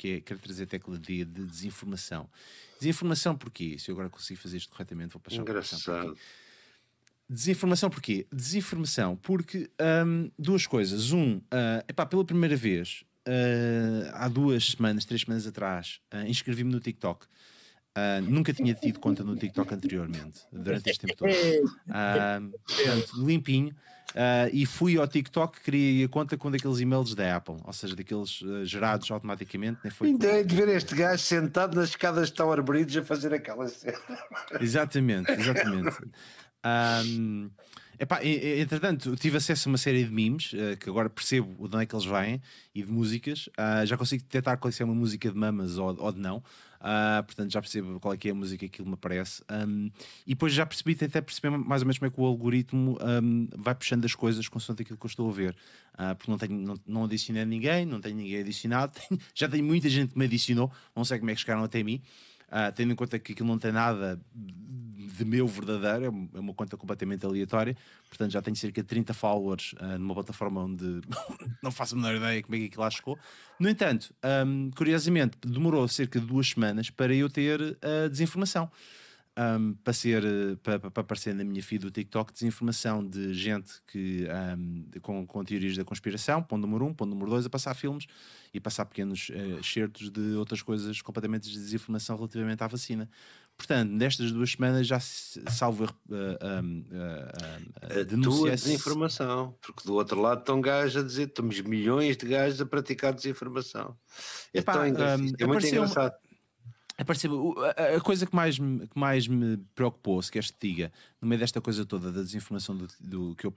que é quero trazer a tecla D de desinformação. Desinformação porquê? Se eu agora consigo fazer isto corretamente, vou passar Engraçado. Desinformação porquê? Desinformação porque hum, duas coisas. Um, uh, epá, pela primeira vez, uh, há duas semanas, três semanas atrás, uh, inscrevi-me no TikTok. Uh, nunca tinha tido conta no TikTok anteriormente, durante este tempo todo. Uh, portanto, limpinho. Uh, e fui ao TikTok, criei a conta com daqueles e-mails da Apple, ou seja, daqueles gerados automaticamente. Nem foi então é de ver este gajo sentado nas escadas de Tower Bridge a fazer aquela cena. Exatamente, exatamente. Um, epá, entretanto, tive acesso a uma série de memes uh, que agora percebo de onde é que eles vêm e de músicas. Uh, já consigo detectar qual é uma música de mamas ou, ou de não. Uh, portanto, já percebo qual é que é a música que me aparece. Um, e depois já percebi, até perceber mais ou menos como é que o algoritmo um, vai puxando as coisas consoante aquilo que eu estou a ver. porque não, tenho, não, não adicionei ninguém, não tenho ninguém adicionado. já tenho muita gente que me adicionou, não sei como é que chegaram até mim. tendo em conta que aquilo não tem nada de meu verdadeiro, é, é uma conta completamente aleatória, portanto já tenho cerca de 30 followers uh, numa plataforma onde não faço a menor ideia como é que aquilo lá chegou. No entanto, um, curiosamente, demorou cerca de duas semanas para eu ter a uh, desinformação. Um, para, ser, para, para, aparecer na minha feed do TikTok desinformação de gente que, um, com, com teorias da conspiração, ponto número um, ponto número dois, a passar filmes e passar pequenos uh, excertos de outras coisas completamente de desinformação relativamente à vacina. Portanto, nestas duas semanas já salvo uh, uh, uh, tua desinformação, porque do outro lado estão gajos a dizer, temos milhões de gajos a praticar desinformação. É, Epá, é, é muito engraçado. Apareceu, a, a coisa que mais, me, que mais me preocupou, se queres te diga, no meio desta coisa toda da desinformação do, do que, eu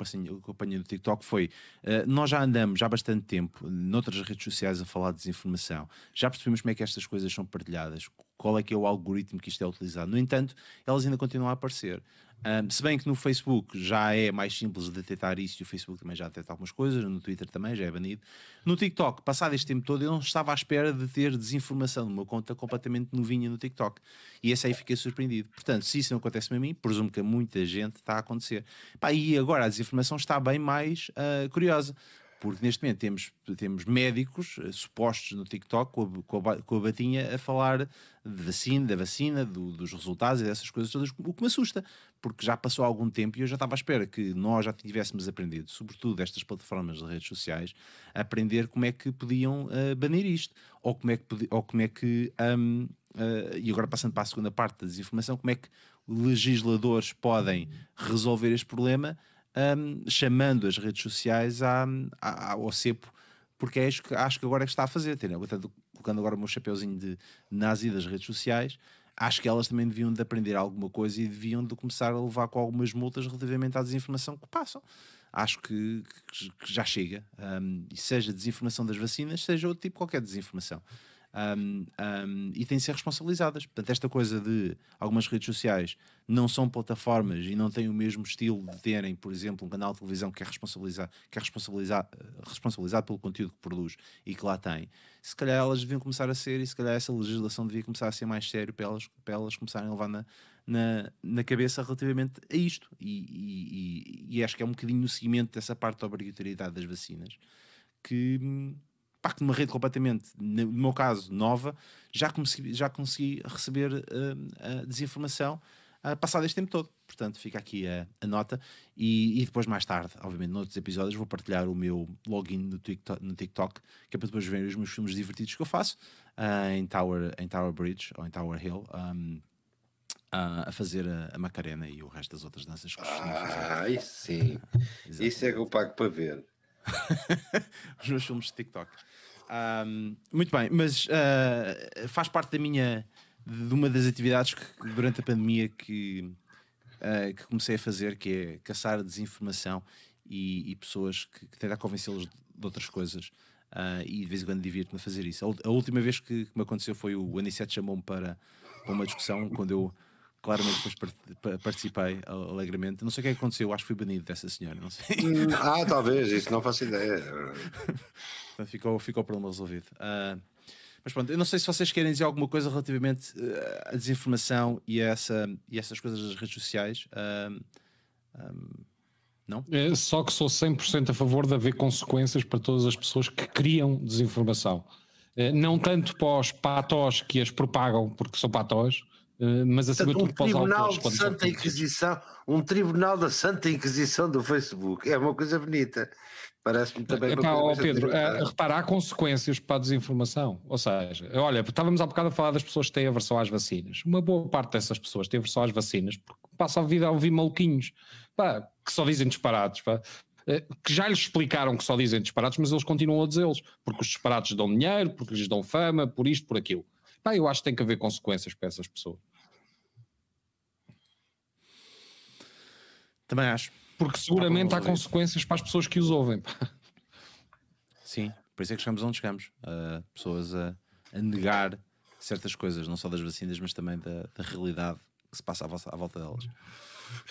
apanhei no TikTok foi: uh, nós já andamos já há bastante tempo noutras redes sociais a falar de desinformação, já percebemos como é que estas coisas são partilhadas, qual é que é o algoritmo que isto é utilizado. No entanto, elas ainda continuam a aparecer. Um, se bem que no Facebook já é mais simples de detectar isso e o Facebook também já detecta algumas coisas, no Twitter também já é banido. No TikTok, passado este tempo todo, eu não estava à espera de ter desinformação numa conta completamente novinha no TikTok. E esse aí fiquei surpreendido. Portanto, se isso não acontece a mim, presumo que a muita gente está a acontecer. Pá, e agora a desinformação está bem mais uh, curiosa porque neste momento temos, temos médicos uh, supostos no TikTok com a, com, a, batinha a falar de vacina, da vacina, do, dos resultados e dessas coisas todas, o que me assusta, porque já passou algum tempo e eu já estava à espera que nós já tivéssemos aprendido, sobretudo estas plataformas de redes sociais, a aprender como é que podiam uh, banir isto, ou como é que, ou como é que um, uh, e agora passando para a segunda parte da desinformação, como é que legisladores podem resolver este problema um, chamando as redes sociais à, à, ao cepo, porque é isso que acho que agora é que está a fazer. Ter, colocando agora o meu chapeuzinho de nazi das redes sociais, acho que elas também deviam de aprender alguma coisa e deviam de começar a levar com algumas multas relativamente à desinformação que passam. Acho que, que já chega. Um, seja desinformação das vacinas, seja outro tipo qualquer desinformação um, um, e têm de ser responsabilizadas. Portanto, esta coisa de algumas redes sociais não são plataformas e não têm o mesmo estilo de terem, por exemplo, um canal de televisão que é responsabilizado, que é responsabilizado, responsabilizado pelo conteúdo que produz e que lá tem, se calhar elas deviam começar a ser, e se calhar essa legislação devia começar a ser mais sério para elas, para elas começarem a levar na, na, na cabeça relativamente a isto. E, e, e, e acho que é um bocadinho no seguimento dessa parte da obrigatoriedade das vacinas que pacto de uma rede completamente, no meu caso, nova, já consegui, já consegui receber uh, a desinformação uh, passado este tempo todo. Portanto, fica aqui a, a nota. E, e, depois, mais tarde, obviamente, noutros episódios, vou partilhar o meu login no TikTok, no TikTok que é para depois ver os meus filmes divertidos que eu faço uh, em, Tower, em Tower Bridge ou em Tower Hill. Um, a fazer a, a, Macarena e o resto das outras danças que Ah, isso sim. isso é que eu pago para ver. os meus filmes de TikTok. Um, muito bem, mas uh, faz parte da minha de uma das atividades que durante a pandemia que, uh, que comecei a fazer, que é caçar desinformação e, e pessoas que, que tentar convencê-los de outras coisas. Uh, e de vez em quando divirto-me a fazer isso. A, a última vez que, que, me aconteceu foi o Aniceto chamou-me para, para uma discussão quando eu claramente depois participei alegremente. Não sei o que, é que aconteceu, acho que fui banido dessa senhora, não sei. Hum, ah, talvez, isso não faço ideia. Portanto, ficou, ficou o problema resolvido. Uh, mas pronto, eu não sei se vocês querem dizer alguma coisa relativamente uh, à desinformação e, a essa, e essas coisas das redes sociais. Uh, um, não? É, só que sou 100% a favor de haver consequências para todas as pessoas que criam desinformação. não tanto para os patós que as propagam porque são patós, mas acima tudo para os autores. Um tribunal de Santa Inquisição, um tribunal da Santa Inquisição do Facebook, é uma coisa bonita. Parece-me também. Epá, oh, Pedro, uh, repara, há consequências para a desinformação. Ou seja, olha, estávamos há bocado a falar das pessoas que têm aversão às vacinas. Uma boa parte dessas pessoas tem aversão às vacinas porque passa a vida a ouvir maluquinhos pá, que só dizem disparados. Pá, eh, que já lhes explicaram que só dizem disparados, mas eles continuam a dizê-los porque os disparados dão dinheiro, porque lhes dão fama, por isto, por aquilo. Pá, eu acho que tem que haver consequências para essas pessoas. Também acho. Porque seguramente há consequências para as pessoas que os ouvem. Sim, por isso é que chegamos onde chegamos. Uh, pessoas a, a, negar certas coisas, não só das vacinas, mas também da, da realidade que se passa à, volta, à volta delas.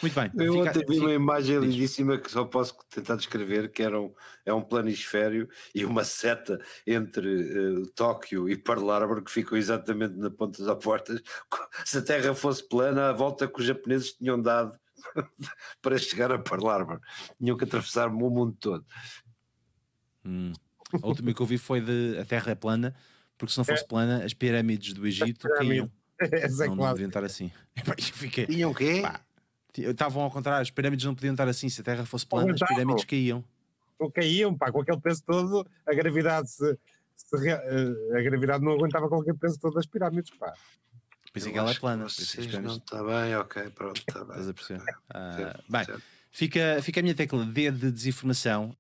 Muito bem. Eu fica, ontem vi uma imagem diz. lindíssima que só posso tentar descrever, que era um, é um planisfério e uma seta entre uh, Tóquio e Pearl Harbor que ficam exatamente na ponta das portas. Se a Terra fosse plana, a volta que os japoneses tinham dado para chegar a Pearl Harbor. Tinham que atravessar o mundo todo. Hum. A última que eu vi foi de a Terra é plana, porque se não fosse é. plana, as pirâmides do Egito caíam. Essa é não, não deviam estar assim. Fiquei, Tinham o quê? Pá, estavam ao contrário, as pirâmides não podiam estar assim. Se a Terra fosse plana, as pirâmides caíam. Ou caíam, pá, com aquele peso todo, a gravidade se, se, eh, a gravidade não aguentava com aquele peso todo das pirâmides, pá. Por isso é que ela é plana. Não está bem, ok, pronto, está bem. Estás a perceber? Ah, bem, fica, fica a minha tecla D de desinformação.